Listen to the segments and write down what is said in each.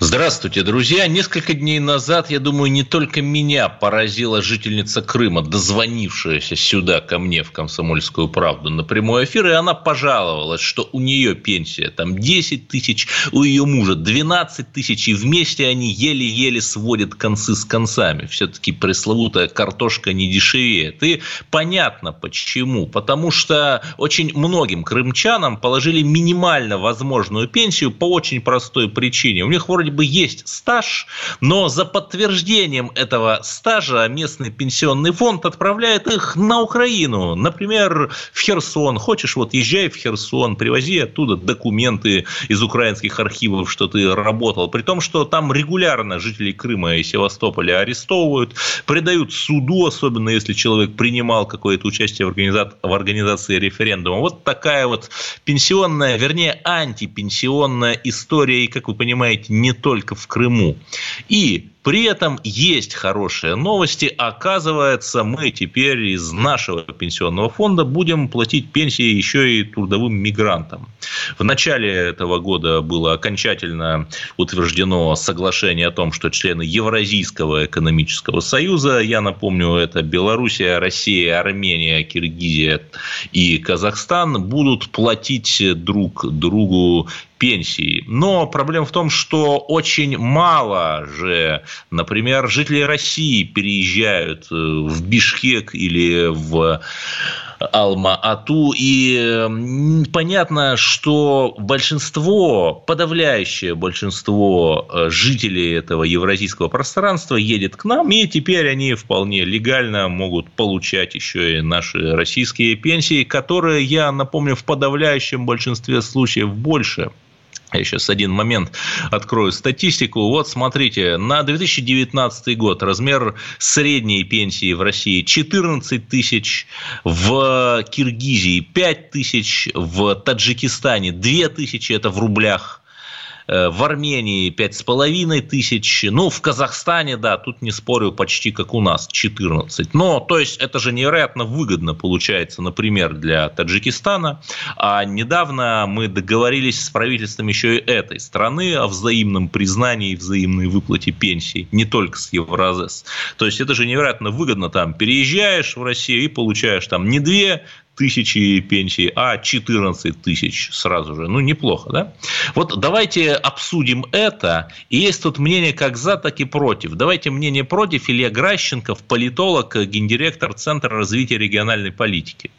Здравствуйте, друзья. Несколько дней назад, я думаю, не только меня поразила жительница Крыма, дозвонившаяся сюда ко мне в «Комсомольскую правду» на прямой эфир, и она пожаловалась, что у нее пенсия там 10 тысяч, у ее мужа 12 тысяч, и вместе они еле-еле сводят концы с концами. Все-таки пресловутая картошка не дешевеет. И понятно почему. Потому что очень многим крымчанам положили минимально возможную пенсию по очень простой причине. У них вроде бы есть стаж, но за подтверждением этого стажа местный пенсионный фонд отправляет их на Украину, например, в Херсон. Хочешь, вот езжай в Херсон, привози оттуда документы из украинских архивов, что ты работал. При том, что там регулярно жителей Крыма и Севастополя арестовывают, предают суду, особенно если человек принимал какое-то участие в, организа... в организации референдума. Вот такая вот пенсионная, вернее, антипенсионная история. И, как вы понимаете, не только в Крыму. И при этом есть хорошие новости. Оказывается, мы теперь из нашего пенсионного фонда будем платить пенсии еще и трудовым мигрантам. В начале этого года было окончательно утверждено соглашение о том, что члены Евразийского экономического союза, я напомню, это Белоруссия, Россия, Армения, Киргизия и Казахстан, будут платить друг другу пенсии. Но проблема в том, что очень мало же, например, жители России переезжают э, в Бишкек или в Алма-Ату. И понятно, что большинство, подавляющее большинство э, жителей этого евразийского пространства едет к нам, и теперь они вполне легально могут получать еще и наши российские пенсии, которые, я напомню, в подавляющем большинстве случаев больше – я сейчас один момент открою статистику. Вот смотрите, на 2019 год размер средней пенсии в России 14 тысяч, в Киргизии 5 тысяч, в Таджикистане 2 тысячи, это в рублях, в Армении 5,5 тысяч, ну, в Казахстане, да, тут не спорю, почти как у нас, 14. Но, то есть, это же невероятно выгодно получается, например, для Таджикистана. А недавно мы договорились с правительством еще и этой страны о взаимном признании и взаимной выплате пенсий, не только с Евразес. То есть, это же невероятно выгодно, там, переезжаешь в Россию и получаешь там не 2 тысячи пенсий, а 14 тысяч сразу же. Ну, неплохо, да? Вот давайте обсудим это. И есть тут мнение как за, так и против. Давайте мнение против. Илья Гращенков, политолог, гендиректор Центра развития региональной политики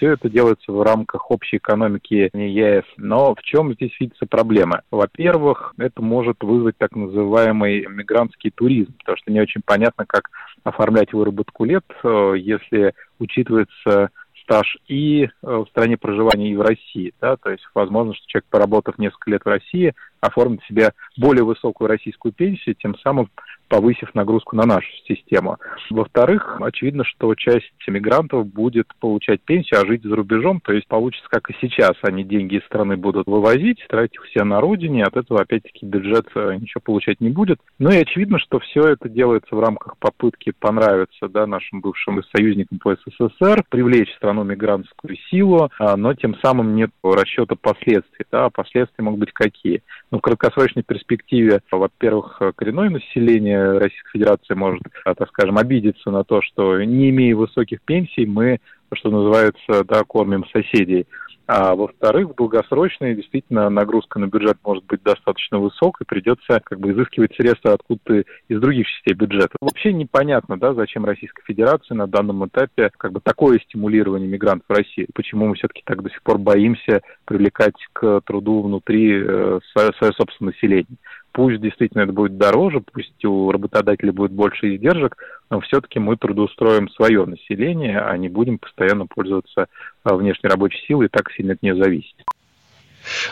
все это делается в рамках общей экономики ЕС. Но в чем здесь видится проблема? Во-первых, это может вызвать так называемый мигрантский туризм, потому что не очень понятно, как оформлять выработку лет, э, если учитывается стаж и э, в стране проживания, и в России. Да? То есть возможно, что человек, поработав несколько лет в России, оформит себе более высокую российскую пенсию, тем самым повысив нагрузку на нашу систему. Во-вторых, очевидно, что часть мигрантов будет получать пенсию, а жить за рубежом, то есть получится, как и сейчас, они деньги из страны будут вывозить, тратить их все на родине, от этого, опять-таки, бюджет э, ничего получать не будет. Ну и очевидно, что все это делается в рамках попытки понравиться да, нашим бывшим союзникам по СССР, привлечь страну мигрантскую силу, а, но тем самым нет расчета последствий. Да, а последствия могут быть какие? Ну, в краткосрочной перспективе, во-первых, коренное население Российской Федерации может, а, так скажем, обидеться на то, что не имея высоких пенсий, мы, что называется, да, кормим соседей. А во-вторых, в долгосрочной действительно нагрузка на бюджет может быть достаточно высокой, придется как бы изыскивать средства откуда-то из других частей бюджета. Вообще непонятно, да, зачем Российской Федерации на данном этапе как бы такое стимулирование мигрантов в России. Почему мы все-таки так до сих пор боимся привлекать к труду внутри э, свое, свое собственное население. Пусть действительно это будет дороже, пусть у работодателя будет больше издержек, но все-таки мы трудоустроим свое население, а не будем постоянно пользоваться а, внешней рабочей силой, и так сильно от нее зависеть.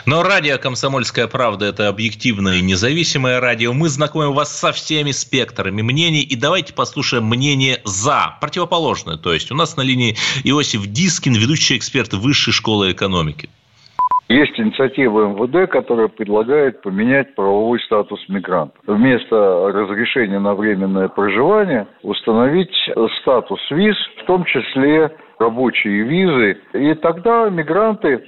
Но радио «Комсомольская правда» – это объективное и независимое радио. Мы знакомим вас со всеми спектрами мнений. И давайте послушаем мнение «за», противоположное. То есть у нас на линии Иосиф Дискин, ведущий эксперт Высшей школы экономики. Есть инициатива МВД, которая предлагает поменять правовой статус мигранта. Вместо разрешения на временное проживание установить статус виз, в том числе рабочие визы. И тогда мигранты,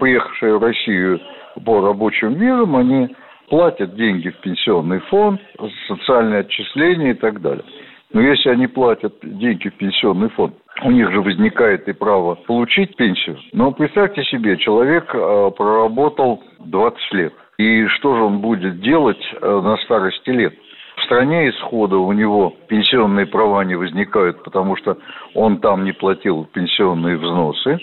приехавшие в Россию по рабочим визам, они платят деньги в пенсионный фонд, социальные отчисления и так далее. Но если они платят деньги в пенсионный фонд, у них же возникает и право получить пенсию. Но представьте себе, человек э, проработал 20 лет. И что же он будет делать э, на старости лет? В стране исхода у него пенсионные права не возникают, потому что он там не платил пенсионные взносы.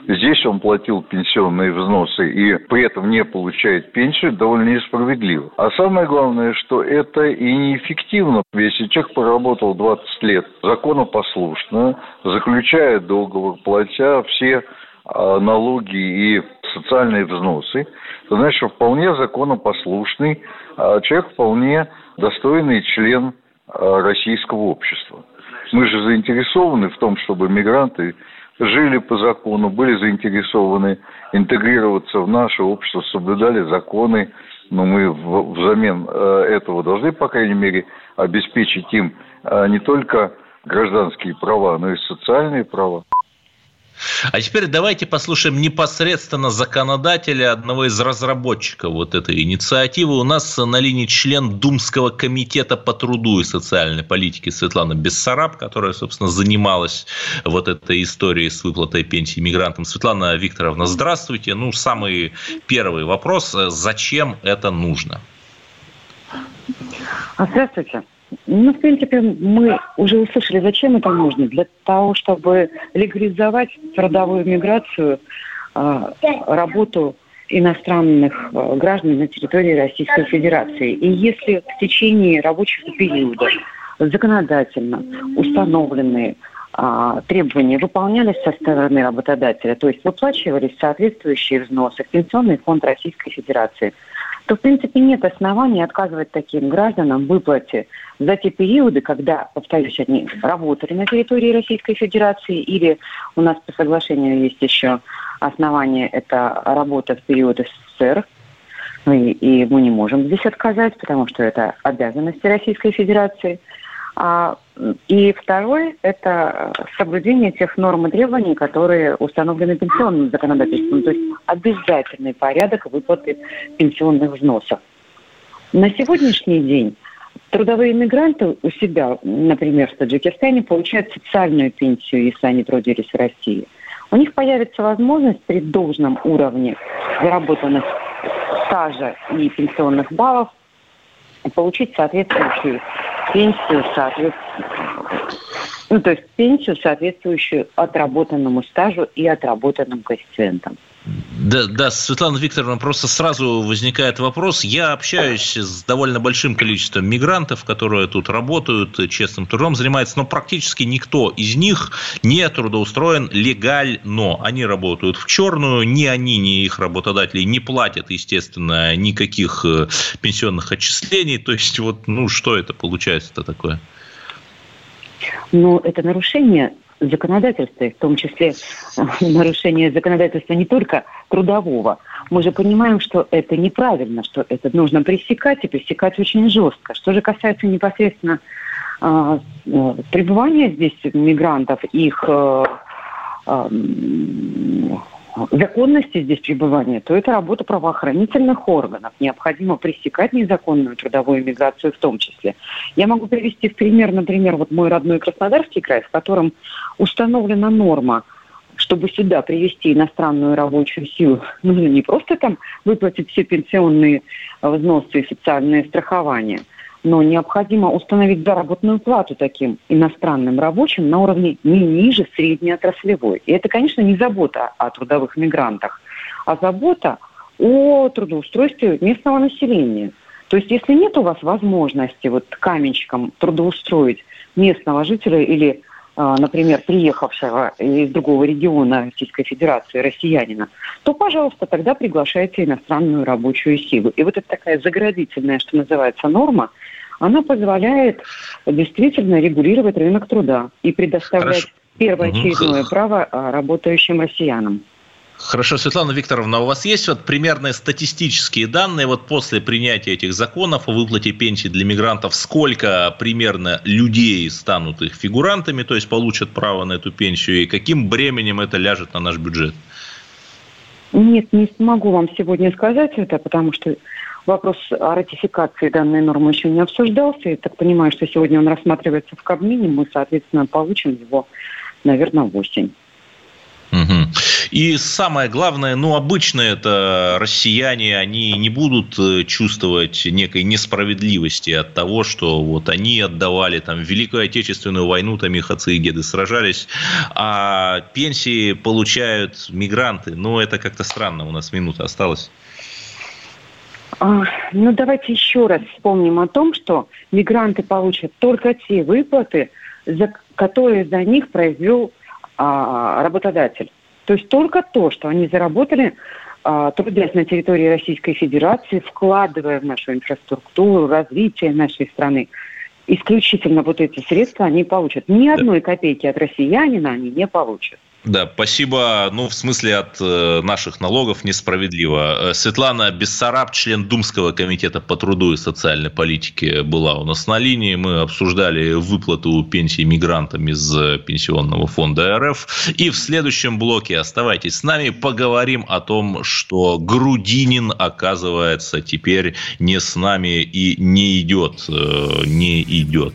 Здесь он платил пенсионные взносы и при этом не получает пенсию, довольно несправедливо. А самое главное, что это и неэффективно. Если человек поработал 20 лет законопослушно, заключая договор, платя все а, налоги и социальные взносы, то значит, вполне законопослушный а, человек, вполне достойный член а, российского общества. Мы же заинтересованы в том, чтобы мигранты жили по закону, были заинтересованы интегрироваться в наше общество, соблюдали законы, но мы взамен э, этого должны, по крайней мере, обеспечить им э, не только гражданские права, но и социальные права. А теперь давайте послушаем непосредственно законодателя, одного из разработчиков вот этой инициативы. У нас на линии член Думского комитета по труду и социальной политике Светлана Бессараб, которая, собственно, занималась вот этой историей с выплатой пенсии мигрантам. Светлана Викторовна, здравствуйте. Ну, самый первый вопрос. Зачем это нужно? Здравствуйте. Ну, в принципе, мы уже услышали, зачем это нужно. Для того, чтобы легализовать трудовую миграцию, а, работу иностранных а, граждан на территории Российской Федерации. И если в течение рабочего периода законодательно установленные а, требования выполнялись со стороны работодателя, то есть выплачивались соответствующие взносы в Пенсионный фонд Российской Федерации – то, в принципе, нет оснований отказывать таким гражданам выплате за те периоды, когда, повторюсь, они работали на территории Российской Федерации или у нас по соглашению есть еще основание, это работа в период СССР, и, и мы не можем здесь отказать, потому что это обязанности Российской Федерации – и второй – это соблюдение тех норм и требований, которые установлены пенсионным законодательством, то есть обязательный порядок выплаты пенсионных взносов. На сегодняшний день трудовые мигранты у себя, например, в Таджикистане, получают социальную пенсию, если они трудились в России. У них появится возможность при должном уровне заработанных стажа и пенсионных баллов получить соответствующую пенсию, соответственно, ну, то есть пенсию, соответствующую отработанному стажу и отработанным коэффициентам. Да, да, Светлана Викторовна, просто сразу возникает вопрос. Я общаюсь с довольно большим количеством мигрантов, которые тут работают, честным трудом занимаются, но практически никто из них не трудоустроен легально. Они работают в черную, ни они, ни их работодатели не платят, естественно, никаких э, пенсионных отчислений. То есть, вот, ну, что это получается-то такое? Ну, это нарушение законодательстве, в том числе э, нарушение законодательства не только трудового. Мы же понимаем, что это неправильно, что это нужно пресекать и пресекать очень жестко. Что же касается непосредственно э, э пребывания здесь мигрантов, их э, э, законности здесь пребывания, то это работа правоохранительных органов. Необходимо пресекать незаконную трудовую миграцию в том числе. Я могу привести в пример, например, вот мой родной Краснодарский край, в котором установлена норма, чтобы сюда привести иностранную рабочую силу, нужно не просто там выплатить все пенсионные взносы и социальные страхования – но необходимо установить заработную плату таким иностранным рабочим на уровне не ниже среднеотраслевой. И это, конечно, не забота о трудовых мигрантах, а забота о трудоустройстве местного населения. То есть, если нет у вас возможности вот каменщикам трудоустроить местного жителя или например, приехавшего из другого региона Российской Федерации, россиянина, то, пожалуйста, тогда приглашайте иностранную рабочую силу. И вот это такая заградительная, что называется, норма, она позволяет действительно регулировать рынок труда и предоставлять Хорошо. первоочередное угу. право а, работающим россиянам. Хорошо, Светлана Викторовна, у вас есть вот примерные статистические данные вот после принятия этих законов о выплате пенсий для мигрантов, сколько примерно людей станут их фигурантами, то есть получат право на эту пенсию, и каким бременем это ляжет на наш бюджет? Нет, не смогу вам сегодня сказать это, потому что вопрос о ратификации данной нормы еще не обсуждался. Я так понимаю, что сегодня он рассматривается в Кабмине, мы, соответственно, получим его, наверное, в осень. Угу. И самое главное, ну, обычно это россияне, они не будут э, чувствовать некой несправедливости от того, что вот они отдавали там Великую Отечественную войну, там их отцы и деды сражались, а пенсии получают мигранты. Ну, это как-то странно, у нас минута осталась. А, ну, давайте еще раз вспомним о том, что мигранты получат только те выплаты, за которые за них произвел а, работодатель. То есть только то, что они заработали, а, трудясь на территории Российской Федерации, вкладывая в нашу инфраструктуру, развитие нашей страны, исключительно вот эти средства они получат. Ни одной копейки от россиянина они не получат. Да, спасибо. Ну, в смысле, от э, наших налогов несправедливо. Э, Светлана Бессараб, член Думского комитета по труду и социальной политике, была у нас на линии. Мы обсуждали выплату пенсий мигрантам из Пенсионного фонда РФ. И в следующем блоке оставайтесь с нами, поговорим о том, что Грудинин, оказывается, теперь не с нами и не идет. Э, не идет.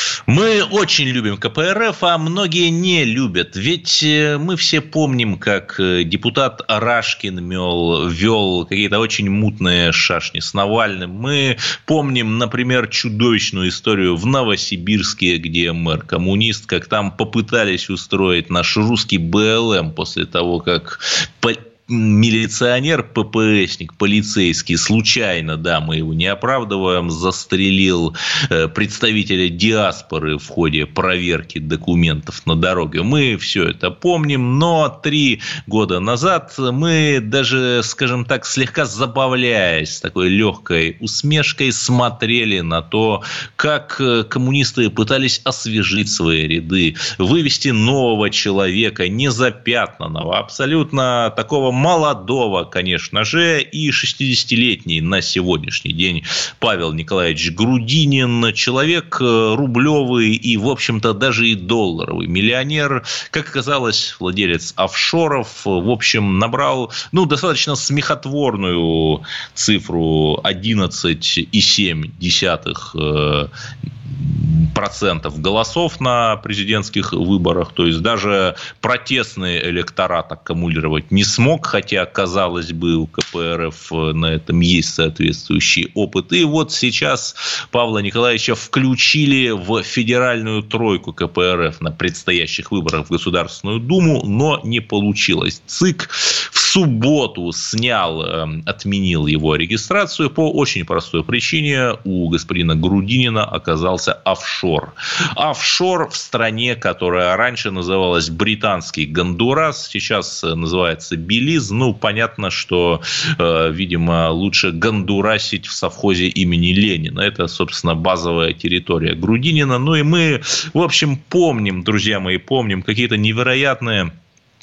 Мы очень любим КПРФ, а многие не любят. Ведь э, мы все помним, как э, депутат Арашкин мел, вел какие-то очень мутные шашни с Навальным. Мы помним, например, чудовищную историю в Новосибирске, где мэр-коммунист, как там попытались устроить наш русский БЛМ после того, как милиционер, ППСник, полицейский, случайно, да, мы его не оправдываем, застрелил э, представителя диаспоры в ходе проверки документов на дороге. Мы все это помним, но три года назад мы даже, скажем так, слегка забавляясь такой легкой усмешкой смотрели на то, как э, коммунисты пытались освежить свои ряды, вывести нового человека, незапятнанного, абсолютно такого молодого, конечно же, и 60-летний на сегодняшний день Павел Николаевич Грудинин, человек э, рублевый и, в общем-то, даже и долларовый миллионер, как оказалось, владелец офшоров, в общем, набрал, ну, достаточно смехотворную цифру 11,7 процентов голосов на президентских выборах. То есть даже протестный электорат аккумулировать не смог, хотя, казалось бы, у КПРФ на этом есть соответствующий опыт. И вот сейчас Павла Николаевича включили в федеральную тройку КПРФ на предстоящих выборах в Государственную Думу, но не получилось. ЦИК субботу снял, эм, отменил его регистрацию по очень простой причине. У господина Грудинина оказался офшор. Офшор в стране, которая раньше называлась британский Гондурас, сейчас называется Белиз. Ну, понятно, что, э, видимо, лучше гондурасить в совхозе имени Ленина. Это, собственно, базовая территория Грудинина. Ну и мы, в общем, помним, друзья мои, помним какие-то невероятные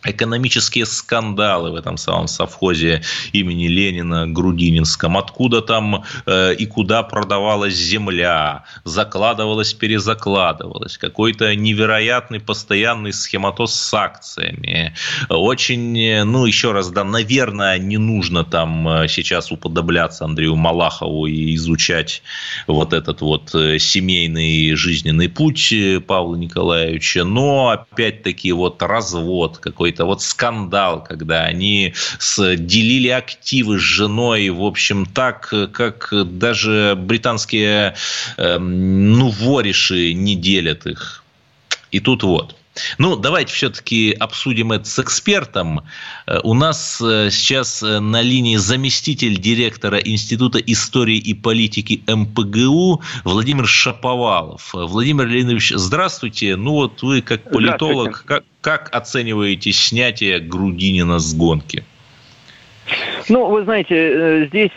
экономические скандалы в этом самом совхозе имени Ленина Грудининском, откуда там э, и куда продавалась земля, закладывалась, перезакладывалась, какой-то невероятный постоянный схематоз с акциями. Очень, ну, еще раз, да, наверное, не нужно там э, сейчас уподобляться Андрею Малахову и изучать вот этот вот э, семейный жизненный путь э, Павла Николаевича, но опять-таки вот развод какой какой-то вот скандал, когда они делили активы с женой, в общем, так, как даже британские, эм, ну, вориши не делят их. И тут вот. Ну, давайте все-таки обсудим это с экспертом. Э, у нас э, сейчас э, на линии заместитель директора Института истории и политики МПГУ Владимир Шаповалов. Владимир Леонидович, здравствуйте. Ну вот вы как политолог, как, как оцениваете снятие Грудинина с гонки? Ну, вы знаете, здесь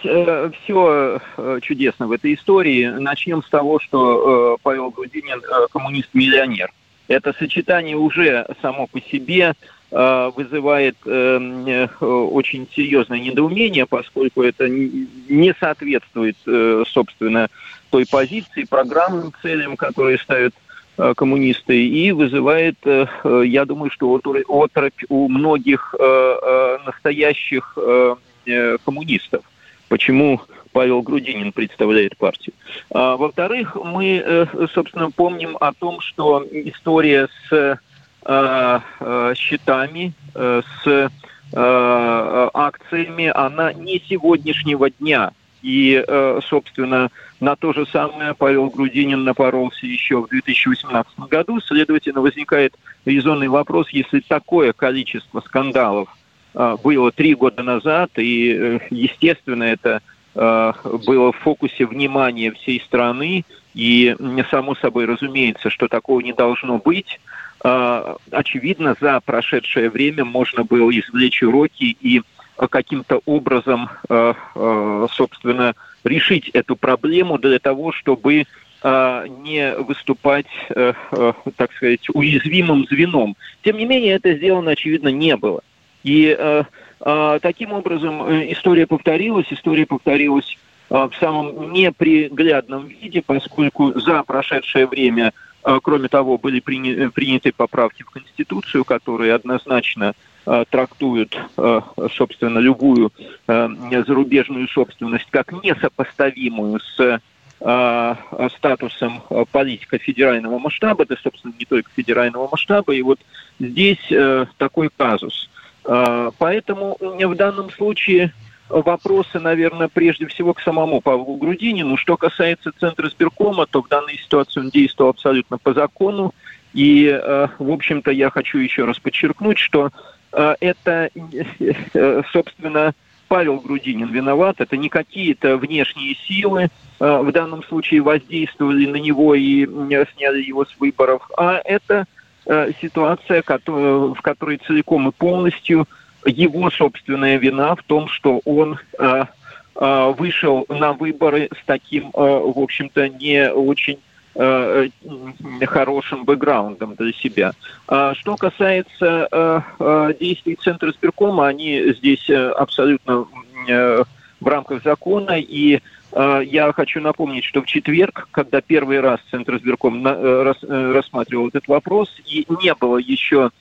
все чудесно в этой истории. Начнем с того, что Павел Грудинин коммунист-миллионер. Это сочетание уже само по себе э, вызывает эм, э, очень серьезное недоумение, поскольку это не соответствует, э, собственно, той позиции, программным целям, которые ставят коммунисты, и вызывает, я думаю, что оторопь у многих настоящих коммунистов. Почему Павел Грудинин представляет партию. А, во-вторых, мы, э, собственно, помним о том, что история с а, а, счетами, э, с акциями, она не сегодняшнего дня. И, э, собственно, на то же самое Павел Грудинин напоролся еще в 2018 году. Следовательно, возникает резонный вопрос, если такое количество скандалов было три года назад, и, естественно, это Э, было в фокусе внимания всей страны, и само собой разумеется, что такого не должно быть. Э, очевидно, за прошедшее время можно было извлечь уроки и каким-то образом, э, собственно, решить эту проблему для того, чтобы не выступать, так сказать, уязвимым звеном. Тем не менее, это сделано, очевидно, не было. И а, таким образом, э, история повторилась, история повторилась а, в самом неприглядном виде, поскольку за прошедшее время, а, кроме того, были приняты поправки в Конституцию, которые однозначно трактуют, собственно, любую зарубежную собственность как несопоставимую с статусом политика федерального масштаба, это, собственно, не только федерального масштаба. И вот здесь э, такой казус – а, поэтому в данном случае вопросы, наверное, прежде всего к самому Павлу Грудинину. Что касается Центра сберкома, то в данной ситуации он действовал абсолютно по закону. И, а, в общем-то, я хочу еще раз подчеркнуть, что а, это, собственно, Павел Грудинин виноват, это не какие-то внешние силы в данном случае воздействовали на него и сняли его с выборов, а это Э, ситуация, в которой целиком и полностью его собственная вина в том, что он э, э, вышел на выборы с таким, в общем-то, не очень хорошим бэкграундом для себя. А что касается действий Центра сберкома, они здесь абсолютно в рамках закона, и Э, я хочу напомнить, что в четверг, когда первый раз Центр избирком э, э, рассматривал этот вопрос, и не было еще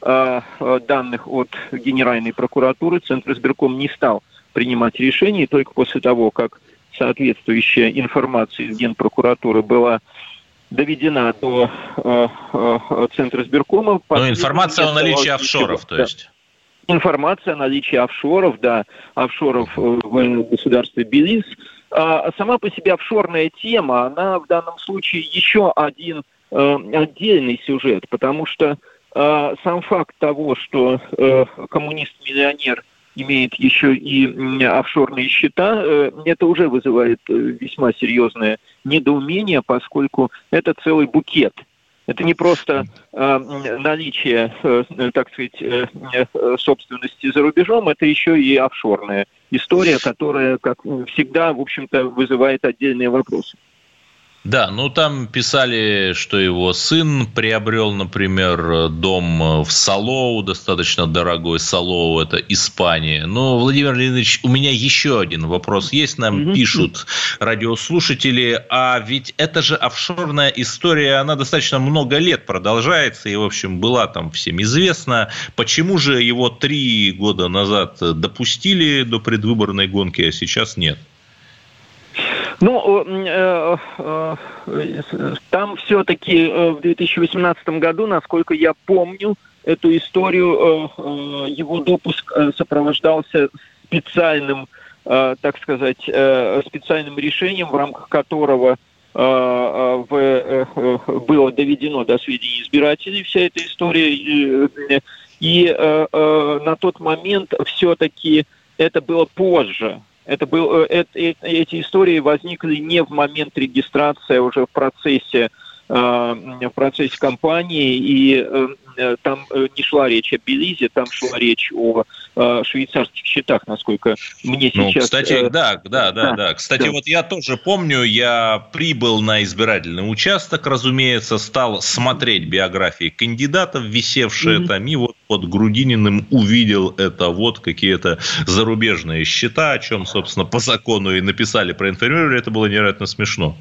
данных от Генеральной прокуратуры, Центр избирком не стал принимать решение, только после того, как соответствующая информация из Генпрокуратуры была доведена до Центра избиркома. Ну, информация о наличии офшоров, то есть информация о наличии офшоров, да, офшоров в государстве Белиз, а сама по себе офшорная тема, она в данном случае еще один э, отдельный сюжет, потому что э, сам факт того, что э, коммунист-миллионер имеет еще и офшорные счета, э, это уже вызывает э, весьма серьезное недоумение, поскольку это целый букет – это не просто э, наличие, э, так сказать, э, э, собственности за рубежом, это еще и офшорная история, которая, как всегда, в общем-то, вызывает отдельные вопросы. Да, ну там писали, что его сын приобрел, например, дом в Салоу, достаточно дорогой Салоу, это Испания. Но, Владимир Леонидович, у меня еще один вопрос есть. Нам пишут радиослушатели, а ведь это же офшорная история, она достаточно много лет продолжается, и, в общем, была там всем известна. Почему же его три года назад допустили до предвыборной гонки, а сейчас нет? Ну, э, э, там все-таки э, в 2018 году, насколько я помню, эту историю, его допуск сопровождался специальным, так сказать, специальным решением, в рамках которого было доведено до сведения избирателей вся эта история. И на тот момент все-таки это было позже, это был, это, эти истории возникли не в момент регистрации, а уже в процессе э, в процессе кампании, и э, Э, там э, не шла речь о Белизе, там шла речь о э, швейцарских счетах, насколько мне ну, сейчас... Кстати, да, да, да, да. Кстати, да. вот я тоже помню, я прибыл на избирательный участок, разумеется, стал смотреть биографии кандидатов, висевшие mm-hmm. там, и вот под Грудининым увидел это вот какие-то зарубежные счета, о чем, собственно, по закону и написали, проинформировали, это было невероятно смешно.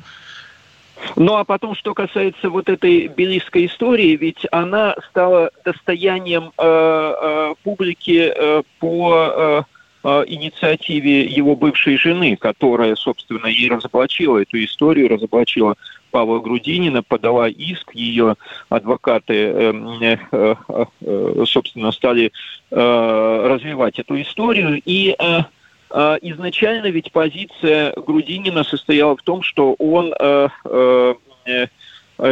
Ну а потом, что касается вот этой белийской истории, ведь она стала достоянием э, э, публики э, по э, э, инициативе его бывшей жены, которая, собственно, и разоблачила эту историю, разоблачила Павла Грудинина, подала иск, ее адвокаты, э, э, э, собственно, стали э, развивать эту историю, и э, изначально ведь позиция Грудинина состояла в том, что он э, э, э,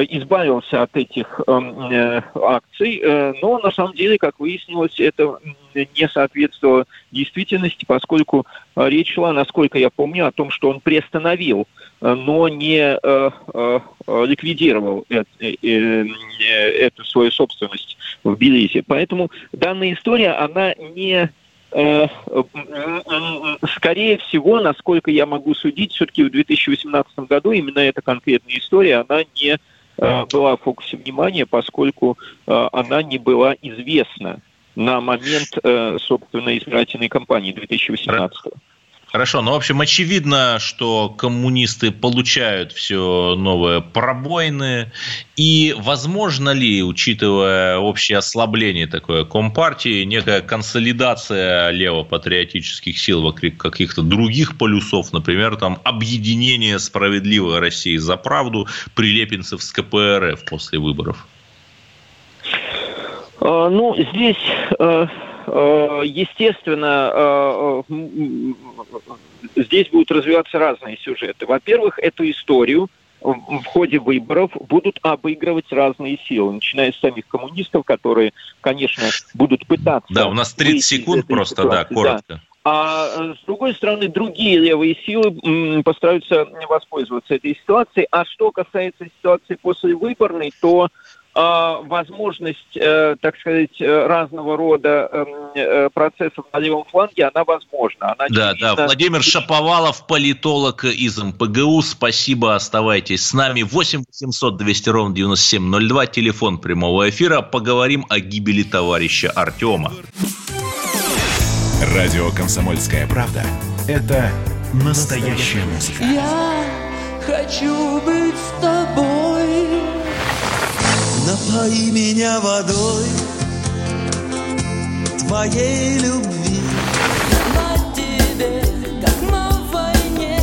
избавился от этих акций, но на самом деле, как выяснилось, это не соответствовало действительности, поскольку речь шла, насколько я помню, о том, что он приостановил, но не ликвидировал эту свою собственность в Белизе. Поэтому данная история, она не скорее всего, насколько я могу судить, все-таки в 2018 году именно эта конкретная история, она не э, была в фокусе внимания, поскольку э, она не была известна на момент, собственно, избирательной кампании 2018 года. Хорошо, ну, в общем, очевидно, что коммунисты получают все новые пробоины. И возможно ли, учитывая общее ослабление такое Компартии, некая консолидация левопатриотических сил вокруг каких-то других полюсов, например, там объединение справедливой России за правду прилепинцев с КПРФ после выборов? А, ну, здесь Э, естественно, э, э, здесь будут развиваться разные сюжеты. Во-первых, эту историю в ходе выборов будут обыгрывать разные силы, начиная с самих коммунистов, которые, конечно, будут пытаться... Да, у нас 30 секунд просто, ситуации. да, коротко. Да. А с другой стороны, другие левые силы постараются воспользоваться этой ситуацией. А что касается ситуации после выборной, то возможность, э, так сказать, э, разного рода эм, э, процессов на левом фланге, она возможна. Она да, да. Владимир Шаповалов, политолог из МПГУ. Спасибо, оставайтесь с нами. 8 800 200 ровно 9702, телефон прямого эфира. Поговорим о гибели товарища Артема. Радио «Комсомольская правда» – это настоящая музыка. Я хочу быть с тобой Напои меня водой твоей любви. На тебе, как на войне,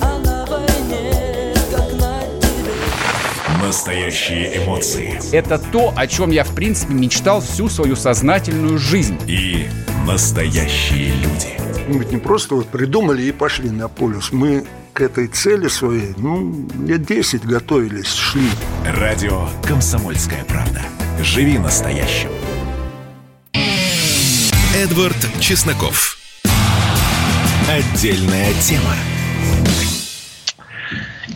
а на войне, как на тебе. Настоящие эмоции. Это то, о чем я, в принципе, мечтал всю свою сознательную жизнь. И настоящие люди. Мы ведь не просто вот придумали и пошли на полюс. Мы к этой цели своей, ну, лет 10 готовились, шли. Радио «Комсомольская правда». Живи настоящим. Эдвард Чесноков. Отдельная тема.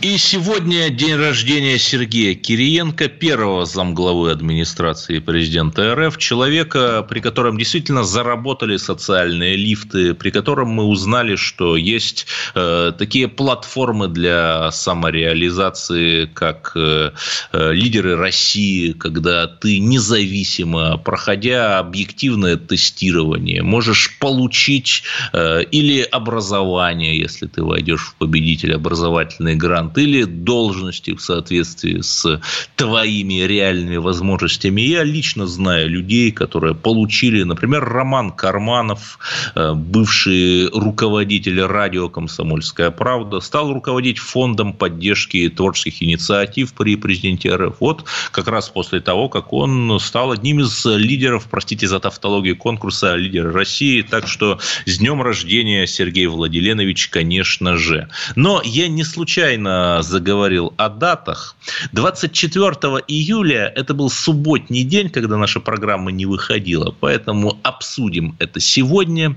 И сегодня день рождения Сергея Кириенко, первого замглавы администрации президента РФ, человека, при котором действительно заработали социальные лифты, при котором мы узнали, что есть э, такие платформы для самореализации, как э, э, лидеры России, когда ты независимо, проходя объективное тестирование, можешь получить э, или образование, если ты войдешь в победитель образовательный грант, или должности в соответствии с твоими реальными возможностями. Я лично знаю людей, которые получили, например, Роман Карманов, э, бывший руководитель радио «Комсомольская правда», стал руководить фондом поддержки творческих инициатив при президенте РФ. Вот как раз после того, как он стал одним из лидеров, простите за тавтологию конкурса «Лидеры России». Так что с днем рождения, Сергей Владиленович, конечно же. Но я не случайно заговорил о датах. 24 июля это был субботний день, когда наша программа не выходила, поэтому обсудим это сегодня.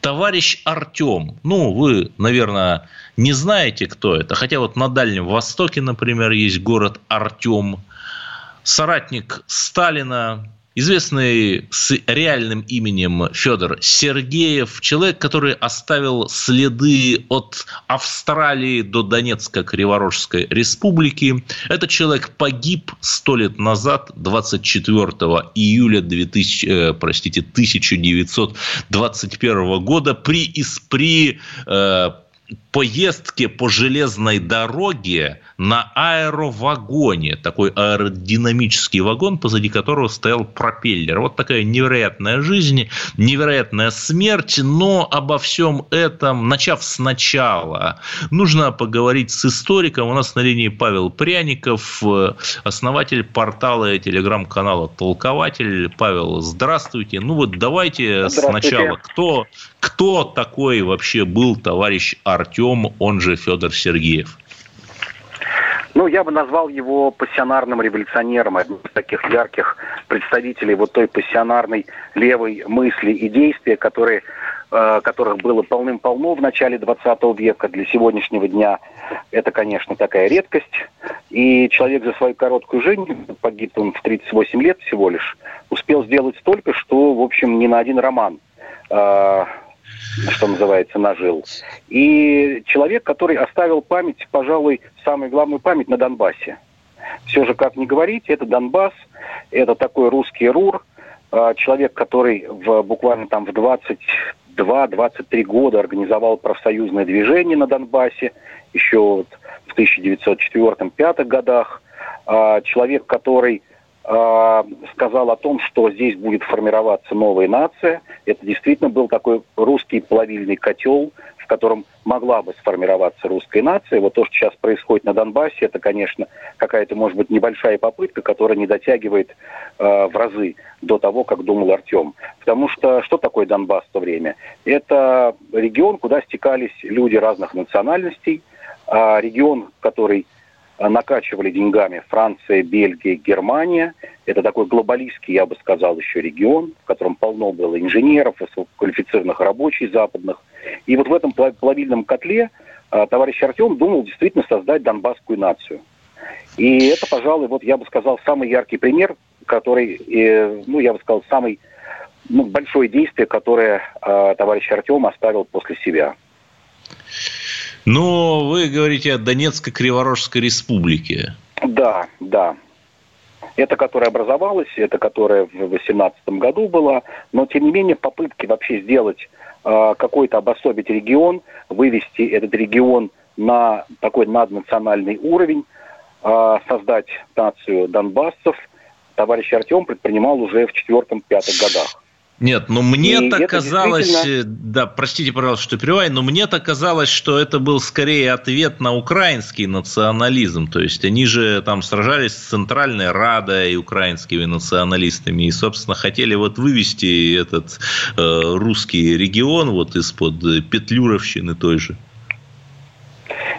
Товарищ Артем, ну, вы, наверное, не знаете, кто это, хотя вот на Дальнем Востоке, например, есть город Артем, соратник Сталина, известный с реальным именем Федор Сергеев, человек, который оставил следы от Австралии до Донецка Криворожской республики. Этот человек погиб сто лет назад, 24 июля 2000, э, простите, 1921 года при, при э, поездке по железной дороге на аэровагоне, такой аэродинамический вагон, позади которого стоял пропеллер. Вот такая невероятная жизнь, невероятная смерть, но обо всем этом, начав сначала, нужно поговорить с историком. У нас на линии Павел Пряников, основатель портала и телеграм-канала «Толкователь». Павел, здравствуйте. Ну вот давайте сначала, кто, кто такой вообще был товарищ Артем, он же Федор Сергеев? Ну, я бы назвал его пассионарным революционером, одним из таких ярких представителей вот той пассионарной левой мысли и действия, которые, э, которых было полным-полно в начале 20 века. Для сегодняшнего дня это, конечно, такая редкость. И человек за свою короткую жизнь, погиб он в 38 лет всего лишь, успел сделать столько, что, в общем, ни на один роман э, что называется, нажил. И человек, который оставил память, пожалуй, самую главную память на Донбассе. Все же, как ни говорить, это Донбасс, это такой русский РУР, а, человек, который в, буквально там в 22-23 года организовал профсоюзное движение на Донбассе, еще вот в 1904-1905 годах, а, человек, который сказал о том, что здесь будет формироваться новая нация. Это действительно был такой русский плавильный котел, в котором могла бы сформироваться русская нация. Вот то, что сейчас происходит на Донбассе, это, конечно, какая-то, может быть, небольшая попытка, которая не дотягивает э, в разы до того, как думал Артем. Потому что что такое Донбасс в то время? Это регион, куда стекались люди разных национальностей, э, регион, который накачивали деньгами Франция, Бельгия, Германия. Это такой глобалистский, я бы сказал, еще регион, в котором полно было инженеров, квалифицированных рабочих западных. И вот в этом плавильном котле а, товарищ Артем думал действительно создать донбасскую нацию. И это, пожалуй, вот я бы сказал, самый яркий пример, который, э, ну, я бы сказал, самый ну, большое действие, которое э, товарищ Артем оставил после себя. Но вы говорите о Донецкой Криворожской республике. Да, да. Это, которая образовалась, это, которая в 2018 году была, но, тем не менее, попытки вообще сделать э, какой-то обособить регион, вывести этот регион на такой наднациональный уровень, э, создать нацию донбассов, товарищ Артем предпринимал уже в четвертом-пятых годах. Нет, ну мне-то казалось, действительно... да, простите, пожалуйста, что перебиваю, но мне-то казалось, что это был скорее ответ на украинский национализм. То есть они же там сражались с Центральной Радой и украинскими националистами и, собственно, хотели вот вывести этот э, русский регион вот из-под Петлюровщины той же.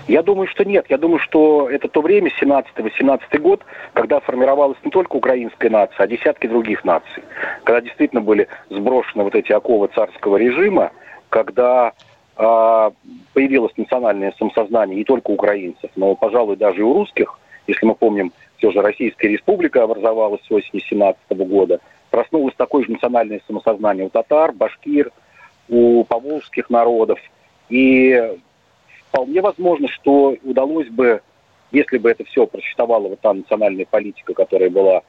Я думаю, что нет. Я думаю, что это то время, 17-18 год, когда формировалась не только украинская нация, а десятки других наций. Когда действительно были сброшены вот эти оковы царского режима, когда а, появилось национальное самосознание не только у украинцев, но, пожалуй, даже и у русских. Если мы помним, все же Российская Республика образовалась с осени 17 года. Проснулось такое же национальное самосознание у татар, башкир, у поволжских народов. И вполне возможно, что удалось бы, если бы это все просчитывала вот та национальная политика, которая была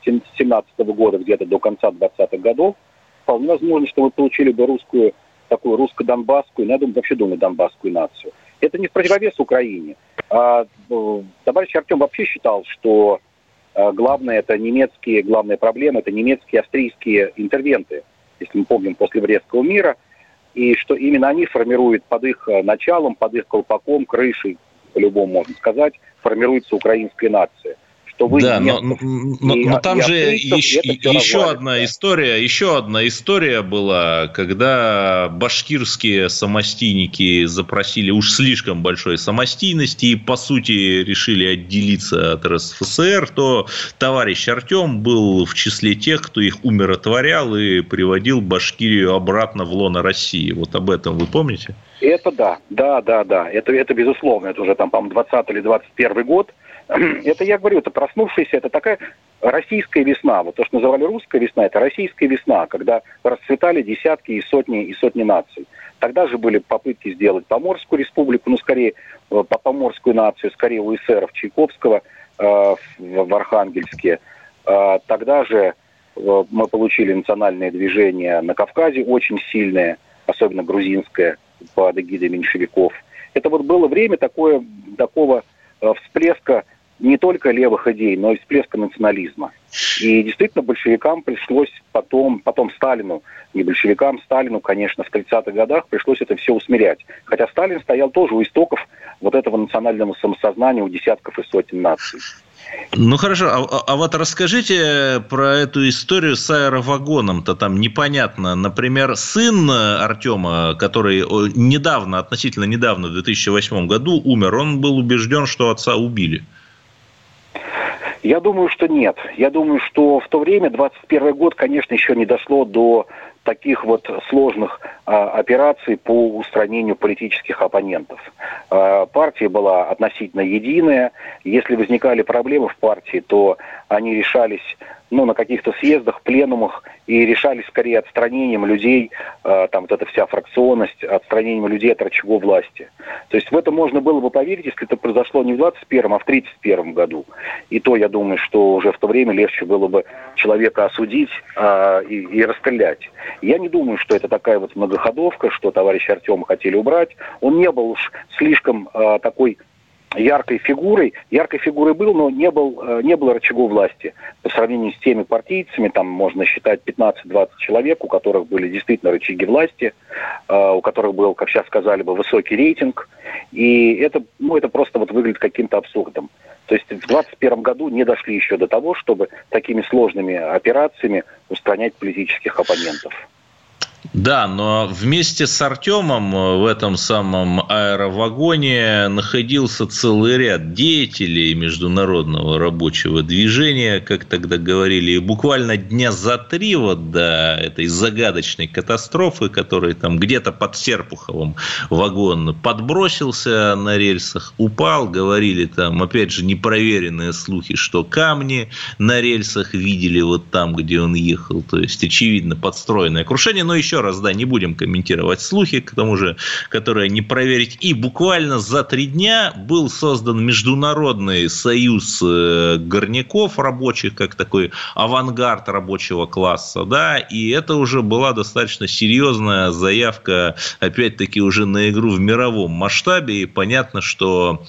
с 17 года где-то до конца 20-х годов, вполне возможно, что мы получили бы русскую, такую русско-донбасскую, ну, я думаю, вообще думаю, донбасскую нацию. Это не в противовес Украине. А, э, товарищ Артем вообще считал, что э, главное это немецкие, главная проблема это немецкие, австрийские интервенты, если мы помним, после Брестского мира, и что именно они формируют под их э, началом, под их колпаком, крышей, по-любому можно сказать, формируется украинская нация что вы да, но, но, но там же еще, еще одна история, еще одна история была, когда башкирские самостийники запросили уж слишком большой самостийности и по сути решили отделиться от РСФСР, то товарищ Артем был в числе тех, кто их умиротворял и приводил Башкирию обратно в лоно России. Вот об этом вы помните? Это да, да, да, да. Это, это безусловно. Это уже там, по-моему, 20 или 21 год это я говорю, это проснувшаяся, это такая российская весна. Вот то, что называли русская весна, это российская весна, когда расцветали десятки и сотни и сотни наций. Тогда же были попытки сделать Поморскую республику, ну, скорее, э, по Поморскую нацию, скорее у эсеров Чайковского э, в Архангельске. Э, тогда же э, мы получили национальное движение на Кавказе, очень сильное, особенно грузинское, под эгидой меньшевиков. Это вот было время такое, такого э, всплеска не только левых идей, но и всплеска национализма. И действительно большевикам пришлось потом, потом Сталину, не большевикам, Сталину, конечно, в 30-х годах пришлось это все усмирять. Хотя Сталин стоял тоже у истоков вот этого национального самосознания у десятков и сотен наций. Ну хорошо, а, а, а вот расскажите про эту историю с аэровагоном-то там непонятно. Например, сын Артема, который недавно, относительно недавно, в 2008 году умер, он был убежден, что отца убили. Я думаю, что нет. Я думаю, что в то время, 21 год, конечно, еще не дошло до таких вот сложных а, операций по устранению политических оппонентов. А, партия была относительно единая. Если возникали проблемы в партии, то они решались ну, на каких-то съездах, пленумах, и решались скорее отстранением людей, э, там вот эта вся фракционность, отстранением людей от рычагов власти. То есть в это можно было бы поверить, если это произошло не в 21 а в 31 году. И то, я думаю, что уже в то время легче было бы человека осудить э, и, и расстрелять. Я не думаю, что это такая вот многоходовка, что товарищ Артема хотели убрать. Он не был уж слишком э, такой яркой фигурой. Яркой фигурой был, но не, был, э, не было рычагов власти. По сравнению с теми партийцами, там можно считать 15-20 человек, у которых были действительно рычаги власти, э, у которых был, как сейчас сказали бы, высокий рейтинг. И это, ну, это просто вот выглядит каким-то абсурдом. То есть в 2021 году не дошли еще до того, чтобы такими сложными операциями устранять политических оппонентов. Да, но вместе с Артемом в этом самом аэровагоне находился целый ряд деятелей международного рабочего движения, как тогда говорили, и буквально дня за три вот до этой загадочной катастрофы, которая там где-то под Серпуховым вагон подбросился на рельсах, упал, говорили там, опять же, непроверенные слухи, что камни на рельсах видели вот там, где он ехал, то есть, очевидно, подстроенное крушение, но еще раз, да, не будем комментировать слухи, к тому же, которые не проверить. И буквально за три дня был создан Международный союз э, горняков рабочих, как такой авангард рабочего класса, да, и это уже была достаточно серьезная заявка, опять-таки, уже на игру в мировом масштабе, и понятно, что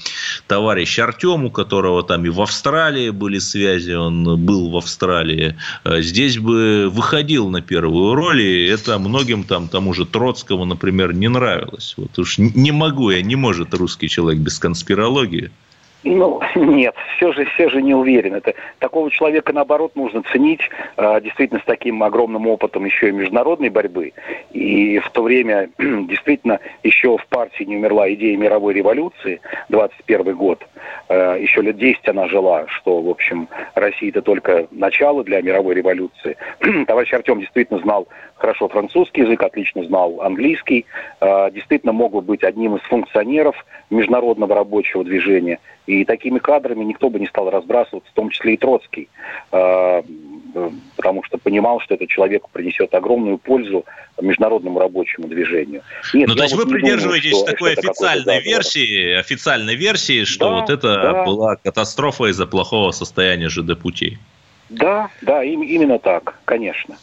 товарищ Артем, у которого там и в Австралии были связи, он был в Австралии, э, здесь бы выходил на первую роль, и это многие многим там тому же Троцкому, например, не нравилось. Вот уж не могу я, не может русский человек без конспирологии. Ну, нет, все же, все же не уверен. Это, такого человека, наоборот, нужно ценить э, действительно с таким огромным опытом еще и международной борьбы. И в то время действительно еще в партии не умерла идея мировой революции, 21 год. Э, еще лет 10 она жила, что, в общем, Россия это только начало для мировой революции. Товарищ Артем действительно знал хорошо французский язык, отлично знал английский, э, действительно мог бы быть одним из функционеров международного рабочего движения. И такими кадрами никто бы не стал разбрасываться, в том числе и Троцкий, э, потому что понимал, что этот человек принесет огромную пользу международному рабочему движению. Нет, ну, то есть вот вы придерживаетесь думаю, что, такой что официальной версии, официальной версии, что да, вот это да. была катастрофа из-за плохого состояния ЖД путей? Да, да, именно так, конечно.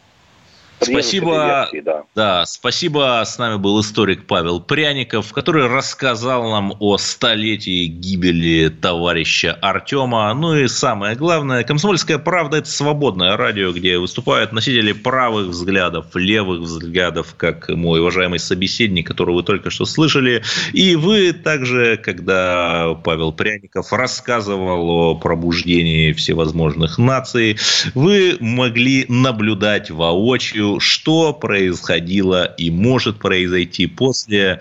Спасибо, версии, да. да, спасибо. С нами был историк Павел Пряников, который рассказал нам о столетии гибели товарища Артема. Ну и самое главное, «Комсомольская правда» – это свободное радио, где выступают носители правых взглядов, левых взглядов, как мой уважаемый собеседник, которого вы только что слышали. И вы также, когда Павел Пряников рассказывал о пробуждении всевозможных наций, вы могли наблюдать воочию что происходило и может произойти после,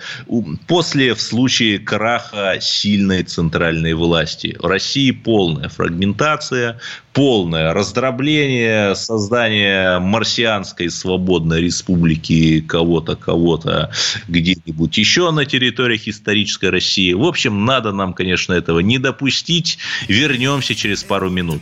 после в случае краха сильной центральной власти. В России полная фрагментация, полное раздробление, создание марсианской свободной республики кого-то, кого-то где-нибудь еще на территориях исторической России. В общем, надо нам, конечно, этого не допустить. Вернемся через пару минут.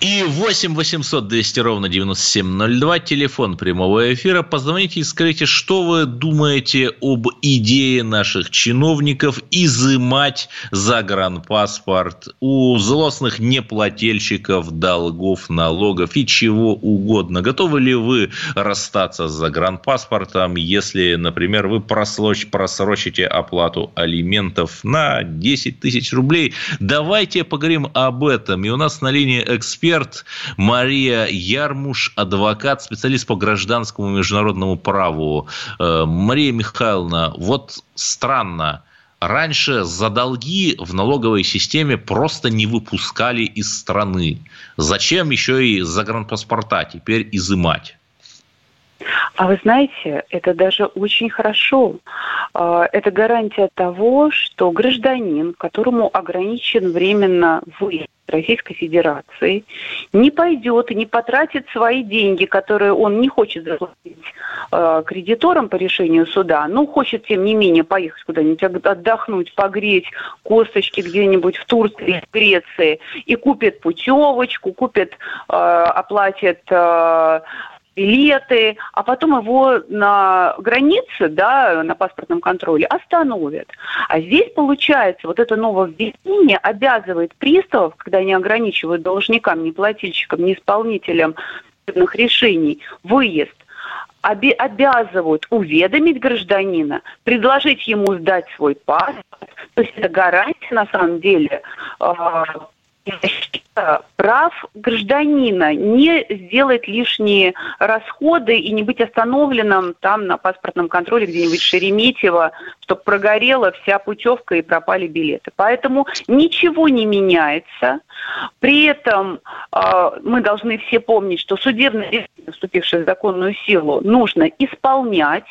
И 8 800 200 ровно 9702, телефон прямого эфира. Позвоните и скажите, что вы думаете об идее наших чиновников изымать загранпаспорт у злостных неплательщиков долгов, налогов и чего угодно. Готовы ли вы расстаться с загранпаспортом, если, например, вы просрочите, просрочите оплату алиментов на 10 тысяч рублей? Давайте поговорим об этом. И у нас на линии эксперт эксперт Мария Ярмуш, адвокат, специалист по гражданскому международному праву. Э, Мария Михайловна, вот странно, Раньше за долги в налоговой системе просто не выпускали из страны. Зачем еще и загранпаспорта теперь изымать? А вы знаете, это даже очень хорошо. А, это гарантия того, что гражданин, которому ограничен временно выезд Российской Федерации, не пойдет и не потратит свои деньги, которые он не хочет заплатить э, кредиторам по решению суда, но хочет, тем не менее, поехать куда-нибудь отдохнуть, погреть косточки где-нибудь в Турции, в Греции, и купит путевочку, купит, э, оплатит билеты, а потом его на границе, да, на паспортном контроле остановят. А здесь, получается, вот это нововведение обязывает приставов, когда они ограничивают должникам, не плательщикам, не исполнителям решений выезд, обязывают уведомить гражданина, предложить ему сдать свой паспорт. То есть это гарантия, на самом деле, а, прав гражданина не сделать лишние расходы и не быть остановленным там на паспортном контроле где-нибудь Шереметьево, чтобы прогорела вся путевка и пропали билеты. Поэтому ничего не меняется. При этом э, мы должны все помнить, что судебное решение, вступившее в законную силу, нужно исполнять,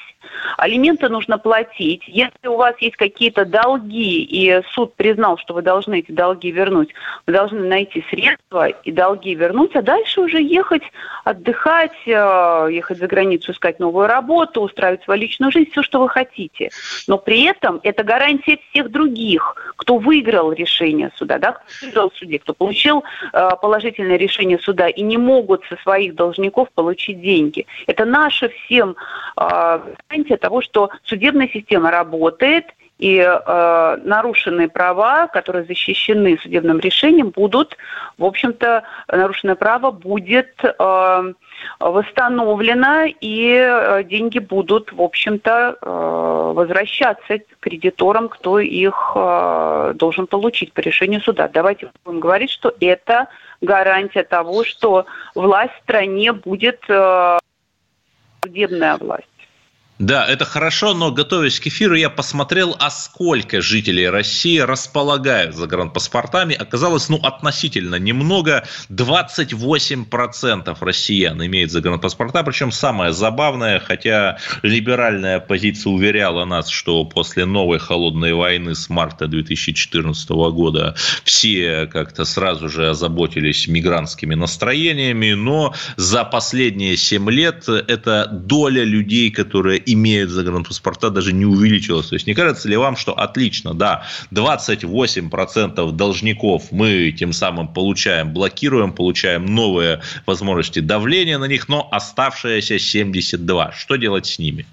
алименты нужно платить. Если у вас есть какие-то долги, и суд признал, что вы должны эти долги вернуть, вы должны найти средства средства и долги вернуть, а дальше уже ехать, отдыхать, э, ехать за границу, искать новую работу, устраивать свою личную жизнь, все, что вы хотите. Но при этом это гарантия всех других, кто выиграл решение суда, да, кто выиграл в суде, кто получил э, положительное решение суда и не могут со своих должников получить деньги. Это наша всем э, гарантия того, что судебная система работает, и э, нарушенные права, которые защищены судебным решением, будут, в общем-то, нарушенное право будет э, восстановлено, и э, деньги будут, в общем-то, э, возвращаться кредиторам, кто их э, должен получить по решению суда. Давайте будем говорить, что это гарантия того, что власть в стране будет э, судебная власть. Да, это хорошо, но готовясь к эфиру, я посмотрел, а сколько жителей России располагают загранпаспортами. Оказалось, ну, относительно немного. 28% россиян имеют загранпаспорта. Причем самое забавное, хотя либеральная оппозиция уверяла нас, что после новой холодной войны с марта 2014 года все как-то сразу же озаботились мигрантскими настроениями, но за последние 7 лет эта доля людей, которые имеют загранпаспорта, даже не увеличилась. То есть не кажется ли вам, что отлично, да, 28% должников мы тем самым получаем, блокируем, получаем новые возможности давления на них, но оставшиеся 72, что делать с ними?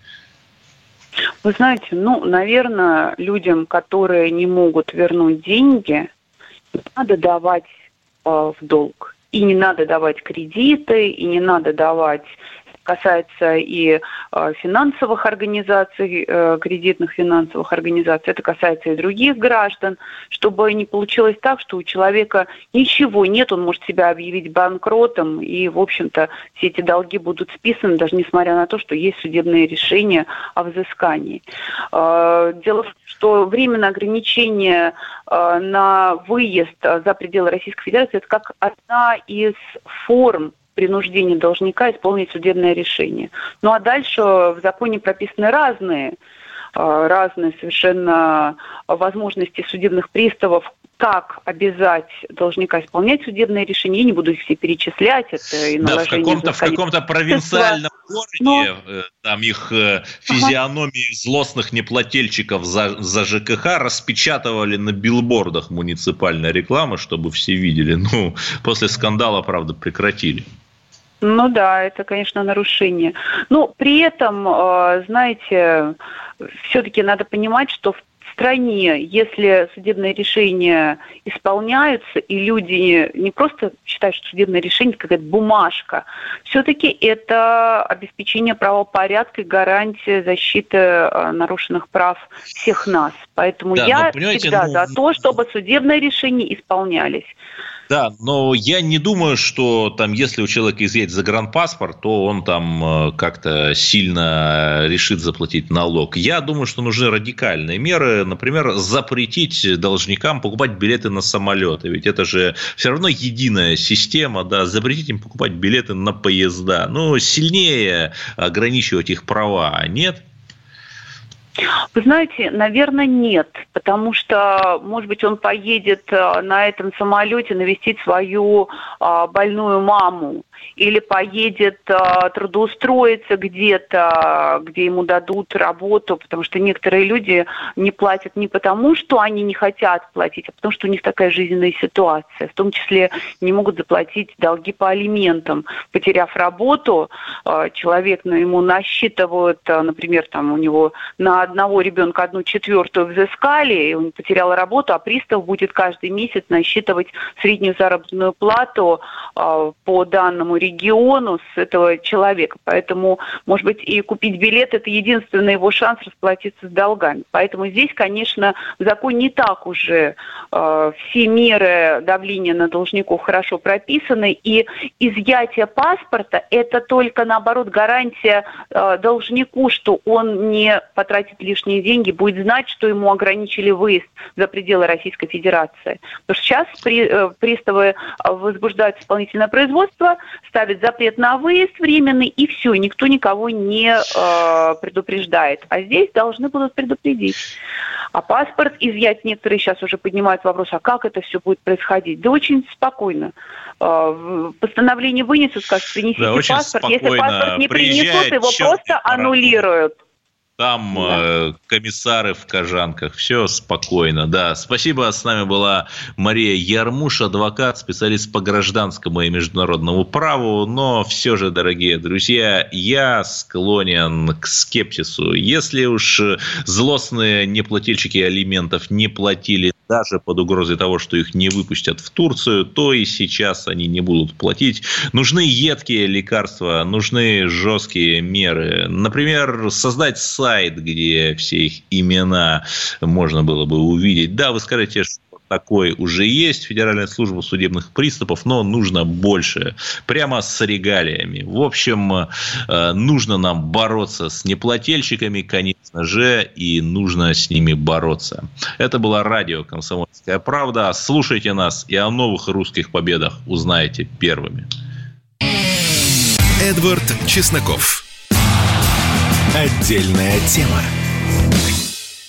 Вы знаете, ну, наверное, людям, которые не могут вернуть деньги, надо давать э, в долг. И не надо давать кредиты, и не надо давать касается и э, финансовых организаций, э, кредитных финансовых организаций, это касается и других граждан, чтобы не получилось так, что у человека ничего нет, он может себя объявить банкротом, и, в общем-то, все эти долги будут списаны, даже несмотря на то, что есть судебные решения о взыскании. Э, дело в том, что временное ограничение на выезд за пределы Российской Федерации – это как одна из форм принуждение должника исполнить судебное решение. Ну а дальше в законе прописаны разные разные совершенно возможности судебных приставов, как обязать должника исполнять судебное решение. Я не буду их все перечислять. Это и да, в каком-то, в каком-то провинциальном городе, Но... там их физиономии ага. злостных неплательщиков за, за ЖКХ распечатывали на билбордах муниципальной рекламы, чтобы все видели. Ну, после скандала, правда, прекратили. Ну да, это, конечно, нарушение. Но при этом, знаете, все-таки надо понимать, что в стране, если судебные решения исполняются, и люди не просто считают, что судебное решение какая-то бумажка, все-таки это обеспечение правопорядка и гарантия защиты нарушенных прав всех нас. Поэтому да, я всегда ну... за то, чтобы судебные решения исполнялись. Да, но я не думаю, что там, если у человека изъять загранпаспорт, то он там э, как-то сильно решит заплатить налог. Я думаю, что нужны радикальные меры, например, запретить должникам покупать билеты на самолеты. Ведь это же все равно единая система, да, запретить им покупать билеты на поезда. Ну, сильнее ограничивать их права, нет? Вы знаете, наверное, нет, потому что, может быть, он поедет э, на этом самолете навестить свою а, больную маму, или поедет а, трудоустроиться где-то, где ему дадут работу, потому что некоторые люди не платят не потому, что они не хотят платить, а потому что у них такая жизненная ситуация. В том числе не могут заплатить долги по алиментам. Потеряв работу, а, человек ну, ему насчитывают, а, например, там у него на одного ребенка одну четвертую взыскали, и он потерял работу, а пристав будет каждый месяц насчитывать среднюю заработную плату а, по данному региону с этого человека. Поэтому, может быть, и купить билет – это единственный его шанс расплатиться с долгами. Поэтому здесь, конечно, в законе не так уже э, все меры давления на должников хорошо прописаны, и изъятие паспорта – это только, наоборот, гарантия э, должнику, что он не потратит тратит лишние деньги, будет знать, что ему ограничили выезд за пределы Российской Федерации. Потому что сейчас при, э, приставы э, возбуждают исполнительное производство, ставят запрет на выезд временный, и все, никто никого не э, предупреждает. А здесь должны будут предупредить. А паспорт изъять некоторые сейчас уже поднимают вопрос, а как это все будет происходить? Да очень спокойно. Э, Постановление вынесут, скажут, принесите Да, паспорт. Если спокойно. паспорт не Приезжает принесут, его просто аннулируют. Там э, комиссары в кожанках. Все спокойно. Да, спасибо. С нами была Мария Ярмуш, адвокат, специалист по гражданскому и международному праву. Но все же, дорогие друзья, я склонен к скепсису. Если уж злостные неплательщики алиментов не платили даже под угрозой того, что их не выпустят в Турцию, то и сейчас они не будут платить. Нужны едкие лекарства, нужны жесткие меры. Например, создать сайт, где все их имена можно было бы увидеть. Да, вы скажете, что такой уже есть, Федеральная служба судебных приступов, но нужно больше, прямо с регалиями. В общем, э, нужно нам бороться с неплательщиками, конечно же, и нужно с ними бороться. Это было радио «Комсомольская правда». Слушайте нас и о новых русских победах узнаете первыми. Эдвард Чесноков. Отдельная тема.